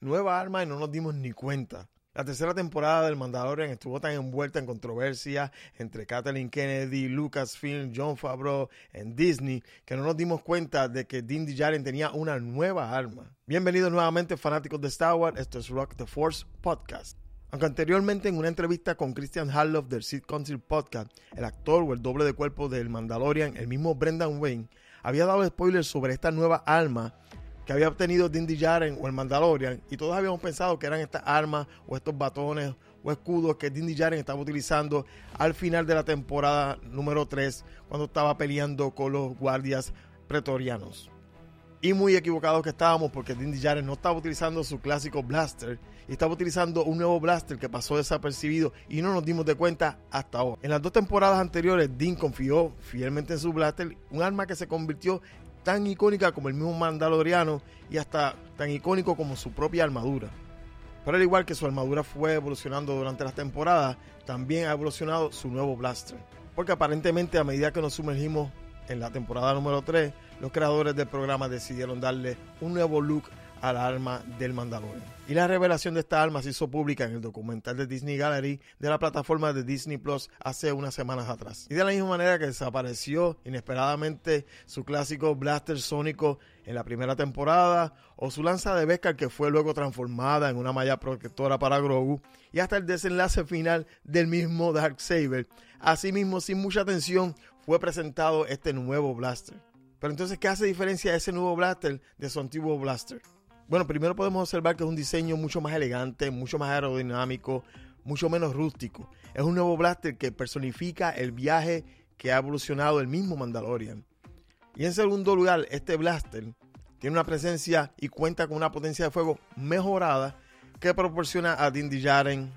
nueva arma y no nos dimos ni cuenta. La tercera temporada del Mandalorian estuvo tan envuelta en controversia entre Kathleen Kennedy, Lucasfilm, John Favreau en Disney que no nos dimos cuenta de que Din Djarin tenía una nueva arma. Bienvenidos nuevamente fanáticos de Star Wars, esto es Rock the Force Podcast. Aunque anteriormente en una entrevista con Christian Harloff del Seed Council Podcast, el actor o el doble de cuerpo del Mandalorian, el mismo Brendan Wayne, había dado spoilers sobre esta nueva arma que había obtenido Din Djarin o el Mandalorian y todos habíamos pensado que eran estas armas o estos batones o escudos que Din Djarin estaba utilizando al final de la temporada número 3 cuando estaba peleando con los guardias pretorianos. Y muy equivocados que estábamos porque Din Djarin no estaba utilizando su clásico blaster y estaba utilizando un nuevo blaster que pasó desapercibido y no nos dimos de cuenta hasta ahora. En las dos temporadas anteriores, Din confió fielmente en su blaster, un arma que se convirtió tan icónica como el mismo Mandaloriano y hasta tan icónico como su propia armadura. Pero al igual que su armadura fue evolucionando durante las temporadas, también ha evolucionado su nuevo blaster. Porque aparentemente a medida que nos sumergimos en la temporada número 3, los creadores del programa decidieron darle un nuevo look al arma del Mandalorian. Y la revelación de esta arma se hizo pública en el documental de Disney Gallery de la plataforma de Disney Plus hace unas semanas atrás. Y de la misma manera que desapareció inesperadamente su clásico blaster sónico en la primera temporada, o su lanza de Beskar que fue luego transformada en una malla protectora para Grogu, y hasta el desenlace final del mismo Dark Saber. Asimismo, sin mucha atención, fue presentado este nuevo blaster. Pero entonces, ¿qué hace diferencia ese nuevo blaster de su antiguo blaster? Bueno, primero podemos observar que es un diseño mucho más elegante, mucho más aerodinámico, mucho menos rústico. Es un nuevo blaster que personifica el viaje que ha evolucionado el mismo Mandalorian. Y en segundo lugar, este blaster tiene una presencia y cuenta con una potencia de fuego mejorada que proporciona a Din Djarin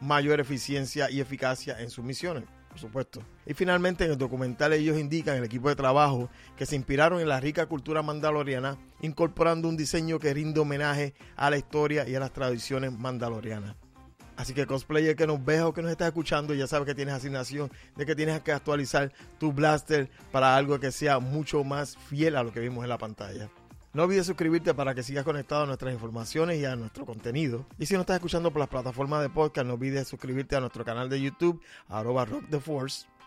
mayor eficiencia y eficacia en sus misiones por supuesto. Y finalmente en el documental ellos indican, el equipo de trabajo, que se inspiraron en la rica cultura mandaloriana, incorporando un diseño que rinde homenaje a la historia y a las tradiciones mandalorianas. Así que cosplayer que nos ves o que nos estás escuchando, ya sabes que tienes asignación de que tienes que actualizar tu blaster para algo que sea mucho más fiel a lo que vimos en la pantalla. No olvides suscribirte para que sigas conectado a nuestras informaciones y a nuestro contenido. Y si no estás escuchando por las plataformas de podcast, no olvides suscribirte a nuestro canal de YouTube, arroba Rock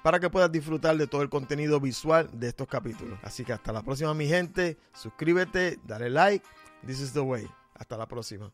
para que puedas disfrutar de todo el contenido visual de estos capítulos. Así que hasta la próxima, mi gente. Suscríbete, dale like. This is the way. Hasta la próxima.